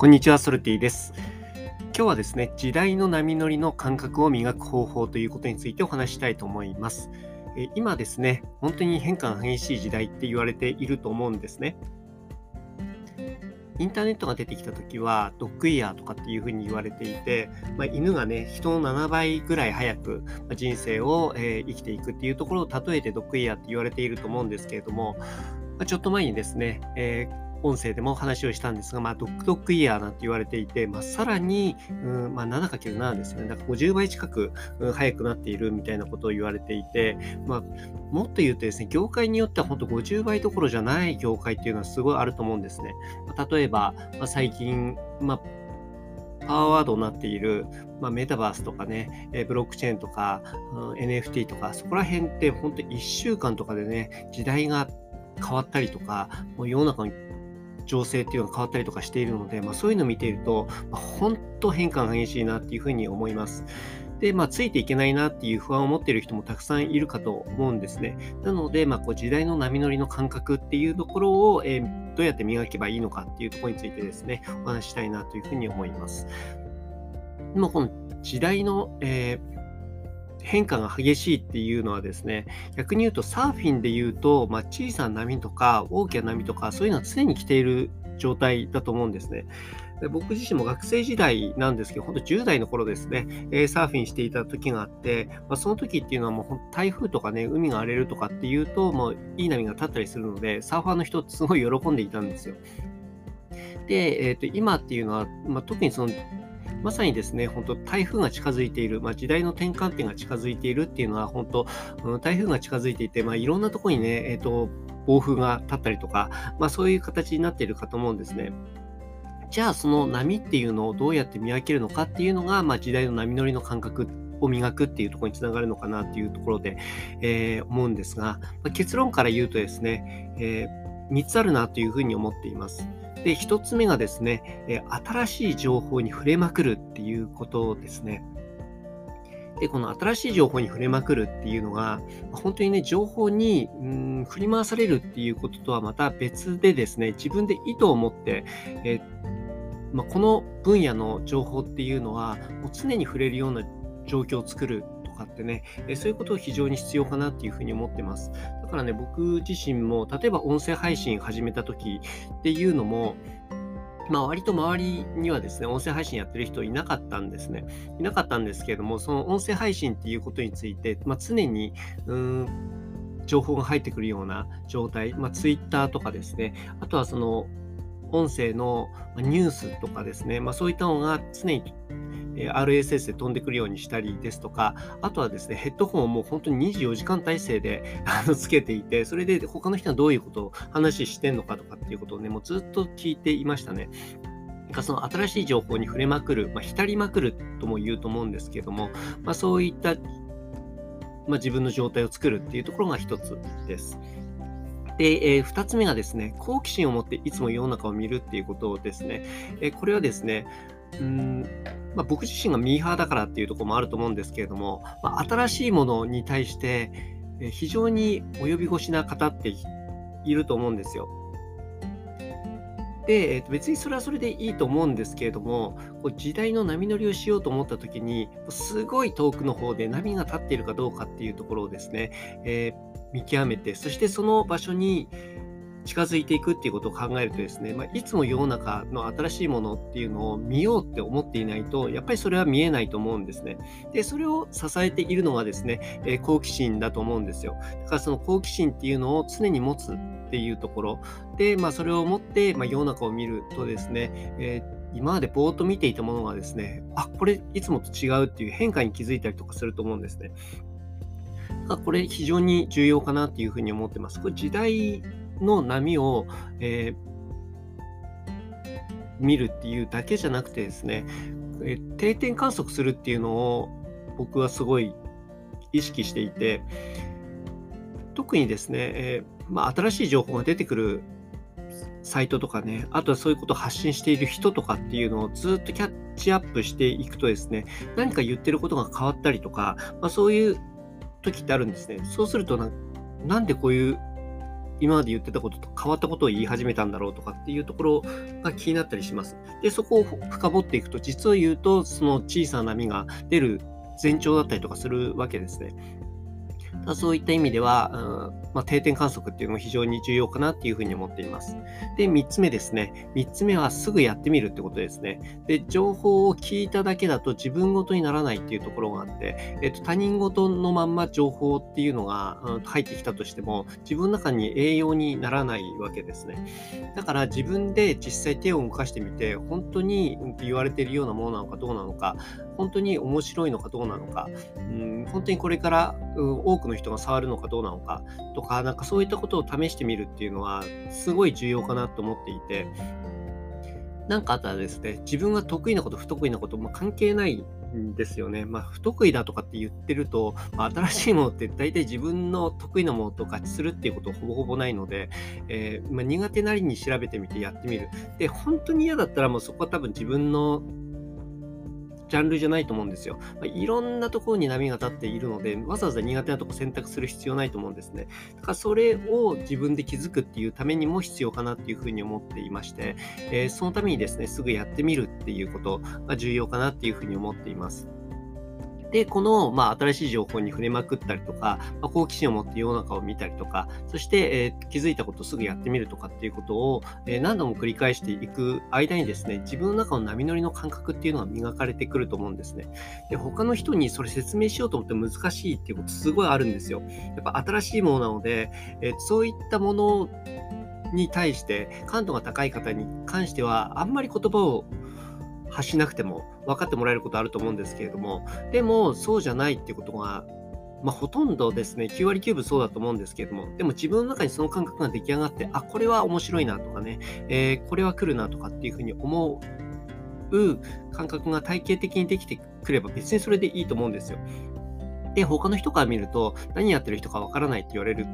こんにちは、ソルティです。今日はですね、時代の波乗りの感覚を磨く方法ということについてお話したいと思います。え今ですね、本当に変化が激しい時代って言われていると思うんですね。インターネットが出てきた時はドッグイヤーとかっていうふうに言われていて、まあ、犬がね人の7倍ぐらい早く人生を、えー、生きていくっていうところを例えてドッグイヤーって言われていると思うんですけれども、まあ、ちょっと前にですね、えー音声でも話をしたんですが、まあ、ドックドックイヤーなんて言われていて、まあ、さらに、うんまあ、7×7 ですね。だから50倍近く、うん、速くなっているみたいなことを言われていて、まあ、もっと言うとですね、業界によっては本当50倍どころじゃない業界っていうのはすごいあると思うんですね。まあ、例えば、まあ、最近、まあパワーワードになっている、まあ、メタバースとかね、えブロックチェーンとか、うん、NFT とか、そこら辺って本当1週間とかでね、時代が変わったりとか、もう世の中に情勢っていうのが変わったりとかしているので、まあ、そういうのを見ていると、まあ、本当変化が激しいなっていうふうに思います。で、まあ、ついていけないなっていう不安を持っている人もたくさんいるかと思うんですね。なので、まあ、こう時代の波乗りの感覚っていうところを、えー、どうやって磨けばいいのかっていうところについてですね、お話したいなというふうに思います。でもこの時代の、えー変化が激しいっていうのはですね、逆に言うとサーフィンで言うと、まあ、小さな波とか大きな波とかそういうのは常に来ている状態だと思うんですね。で僕自身も学生時代なんですけど、本当10代の頃ですね、え、サーフィンしていた時があって、まあ、その時っていうのはもう台風とかね、海が荒れるとかっていうと、もういい波が立ったりするので、サーファーの人ってすごい喜んでいたんですよ。で、えー、と今っていうのは、まあ、特にそのまさにですね、本当台風が近づいている、まあ、時代の転換点が近づいているっていうのは、本当、台風が近づいていて、まあ、いろんなところにね、えっ、ー、と、暴風が立ったりとか、まあ、そういう形になっているかと思うんですね。じゃあ、その波っていうのをどうやって見分けるのかっていうのが、まあ、時代の波乗りの感覚を磨くっていうところにつながるのかなっていうところで、えー、思うんですが、まあ、結論から言うとですね、えー、3つあるなというふうに思っています。で、一つ目がですね、え新しい情報に触れまくるっていうことですね。で、この新しい情報に触れまくるっていうのが、本当にね、情報にうん振り回されるっていうこととはまた別でですね、自分で意図を持って、えまあ、この分野の情報っていうのは、もう常に触れるような状況を作るとかってね、そういうことを非常に必要かなっていうふうに思ってます。だからね、僕自身も、例えば音声配信始めた時っていうのも、まあ、割と周りにはですね、音声配信やってる人いなかったんですね。いなかったんですけれども、その音声配信っていうことについて、まあ、常に、うーん、情報が入ってくるような状態、まあ、Twitter とかですね、あとはその音声のニュースとかですね、まあ、そういったのが常に RSS で飛んでくるようにしたりですとか、あとはですね、ヘッドホンをもう本当に24時間体制で あのつけていて、それで他の人はどういうことを話してんのかとかっていうことをね、もうずっと聞いていましたね。なんかその新しい情報に触れまくる、まあ、浸りまくるとも言うと思うんですけども、まあ、そういった、まあ、自分の状態を作るっていうところが一つです。で、えー、2つ目がですね、好奇心を持っていつも世の中を見るっていうことですね。えー、これはですね、うんまあ、僕自身がミーハーだからっていうとこもあると思うんですけれども、まあ、新しいものに対して非常に及び腰な方っていると思うんですよ。で、えー、と別にそれはそれでいいと思うんですけれども、こう時代の波乗りをしようと思った時に、すごい遠くの方で波が立っているかどうかっていうところをですね、えー、見極めて、そしてその場所に、近づいていくっていうことを考えるとですね、まあ、いつも世の中の新しいものっていうのを見ようって思っていないと、やっぱりそれは見えないと思うんですね。で、それを支えているのがですね、えー、好奇心だと思うんですよ。だからその好奇心っていうのを常に持つっていうところで、まあ、それを持って、まあ、世の中を見るとですね、えー今までぼーっと見ていたものがですね、あ、これいつもと違うっていう変化に気づいたりとかすると思うんですね。これ非常に重要かなっていうふうに思ってます。これ時代の波を、えー、見るっていうだけじゃなくてですね、えー、定点観測するっていうのを僕はすごい意識していて、特にですね、えー、まあ、新しい情報が出てくるサイトとかね、あとはそういうことを発信している人とかっていうのをずっとキャッチアップしていくとですね、何か言ってることが変わったりとか、まあ、そういう時ってあるんですね。そうするとな、なんでこういう今まで言ってたことと変わったことを言い始めたんだろうとかっていうところが気になったりします。で、そこを深掘っていくと、実を言うと、その小さな波が出る前兆だったりとかするわけですね。そういった意味では、うんまあ、定点観測っていうのも非常に重要かなっていうふうに思っています。で、3つ目ですね。3つ目はすぐやってみるってことですね。で、情報を聞いただけだと自分ごとにならないっていうところがあって、えっと、他人事のまんま情報っていうのが、うん、入ってきたとしても、自分の中に栄養にならないわけですね。だから自分で実際手を動かしてみて、本当に言われているようなものなのかどうなのか、本当に面白いのかどうなのか、うん、本当にこれから、うん、多くの人が触るのかどうなのかとか、なんかそういったことを試してみるっていうのは、すごい重要かなと思っていて、なんかあったらですね、自分が得意なこと、不得意なこと、まあ、関係ないんですよね。まあ、不得意だとかって言ってると、まあ、新しいものって大体自分の得意なものと合致するっていうことほぼほぼないので、えー、まあ、苦手なりに調べてみてやってみる。で、本当に嫌だったらもうそこは多分自分のジャンルじゃないと思うんですよ。まあ、いろんなところに波が立っているので、わざわざ苦手なとこ選択する必要ないと思うんですね。だからそれを自分で気づくっていうためにも必要かなっていうふうに思っていまして、えー、そのためにですね、すぐやってみるっていうことが重要かなっていうふうに思っています。で、この、まあ、新しい情報に触れまくったりとか、まあ、好奇心を持って世の中を見たりとか、そして、えー、気づいたことをすぐやってみるとかっていうことを、えー、何度も繰り返していく間にですね、自分の中の波乗りの感覚っていうのが磨かれてくると思うんですね。で、他の人にそれ説明しようと思って難しいっていうことすごいあるんですよ。やっぱ新しいものなので、えー、そういったものに対して感度が高い方に関してはあんまり言葉を発しなくても分かってもらえることあると思うんですけれども、でもそうじゃないってことが、まあ、ほとんどですね、9割9分そうだと思うんですけれども、でも自分の中にその感覚が出来上がって、あ、これは面白いなとかね、えー、これは来るなとかっていうふうに思う感覚が体系的にできてくれば別にそれでいいと思うんですよ。で、他の人から見ると何やってる人かわからないって言われる。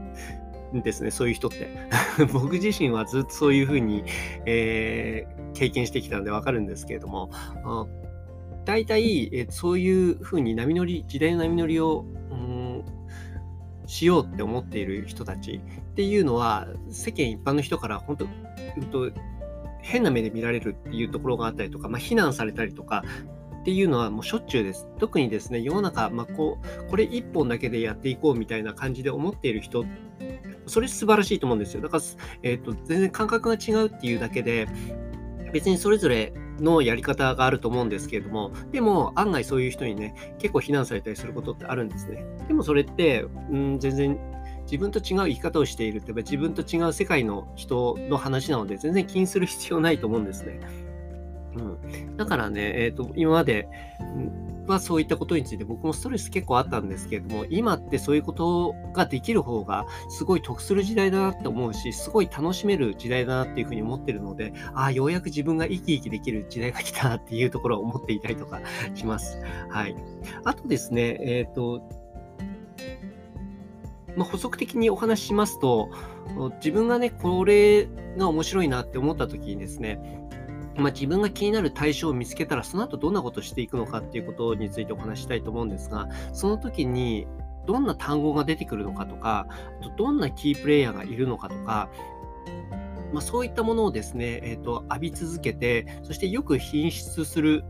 ですね、そういう人って。僕自身はずっとそういうふうに、えー、経験してきたのでわかるんですけれども、大体、え、そういうふうに波乗り、時代の波乗りを、うん、しようって思っている人たちっていうのは、世間一般の人から本当、うんと、変な目で見られるっていうところがあったりとか、まあ、非難されたりとか、っていうのはもうしょっちゅうです。特にですね、世の中、まあ、こう、これ一本だけでやっていこうみたいな感じで思っている人それ素晴らしいと思うんですよ。だから、え、ー、と、全然感覚が違うっていうだけで、別にそれぞれのやり方があると思うんですけれども、でも案外そういう人にね、結構非難されたりすることってあるんですね。でもそれって、うん、全然自分と違う生き方をしているって自分と違う世界の人の話なので全然気にする必要ないと思うんですね。うん、だからね、えーと、今まで、はそういったことについて僕もストレス結構あったんですけれども、今ってそういうことができる方がすごい得する時代だなって思うし、すごい楽しめる時代だなっていうふうに思ってるので、ああ、ようやく自分が生き生きできる時代が来たなっていうところを思っていたりとかします。はい。あとですね、え、ー、と、まあ、補足的にお話ししますと、自分がね、これが面白いなって思った時にですね、まあ、自分が気になる対象を見つけたら、その後どんなことをしていくのかっていうことについてお話したいと思うんですが、その時にどんな単語が出てくるのかとか、どんなキープレイヤーがいるのかとか、まあ、そういったものをですね、えーと、浴び続けて、そしてよく品質する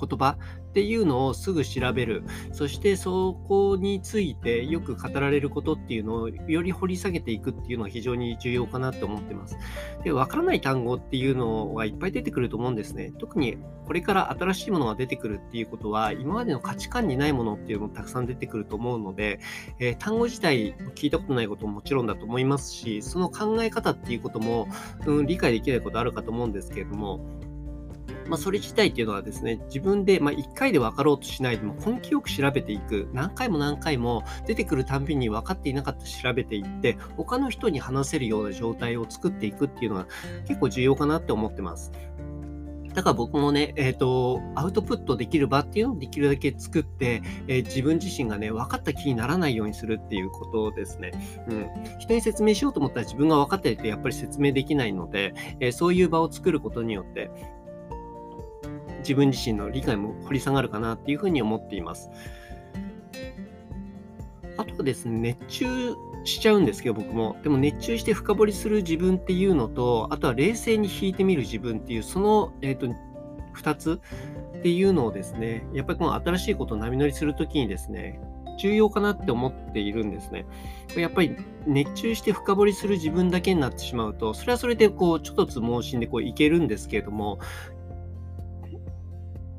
言葉っていうのをすぐ調べる。そしてそこについてよく語られることっていうのをより掘り下げていくっていうのは非常に重要かなと思ってます。で、わからない単語っていうのがいっぱい出てくると思うんですね。特にこれから新しいものが出てくるっていうことは、今までの価値観にないものっていうのもたくさん出てくると思うので、えー、単語自体聞いたことないことももちろんだと思いますし、その考え方っていうことも、うん、理解できないことあるかと思うんですけれども、まあ、それ自体っていうのはですね、自分で、まあ、1回で分かろうとしないでも根気よく調べていく。何回も何回も出てくるたんびに分かっていなかった調べていって、他の人に話せるような状態を作っていくっていうのは結構重要かなって思ってます。だから僕もね、えっ、ー、と、アウトプットできる場っていうのをできるだけ作って、えー、自分自身がね、分かった気にならないようにするっていうことですね。うん。人に説明しようと思ったら自分が分かっていてやっぱり説明できないので、えー、そういう場を作ることによって、自分自身の理解も掘り下がるかなっていうふうに思っています。あとはですね、熱中しちゃうんですけど、僕も。でも熱中して深掘りする自分っていうのと、あとは冷静に引いてみる自分っていう、その、えっ、と、2つっていうのをですね、やっぱりこの新しいことを波乗りするときにですね、重要かなって思っているんですね。やっぱり熱中して深掘りする自分だけになってしまうと、それはそれでこう、ちょっとつ盲信でこういけるんですけれども、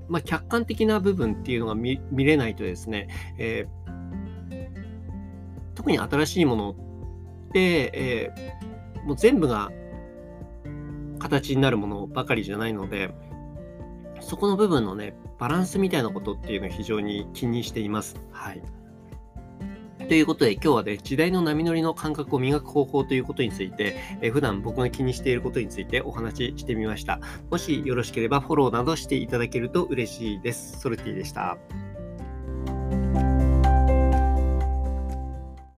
まあ、客観的な部分っていうのが見れないとですね、えー、特に新しいものって、えー、もう全部が形になるものばかりじゃないので、そこの部分のね、バランスみたいなことっていうのを非常に気にしています。はい。ということで今日はね、時代の波乗りの感覚を磨く方法ということについて、え普段僕が気にしていることについてお話ししてみました。もしよろしければフォローなどしていただけると嬉しいです。ソルティでした。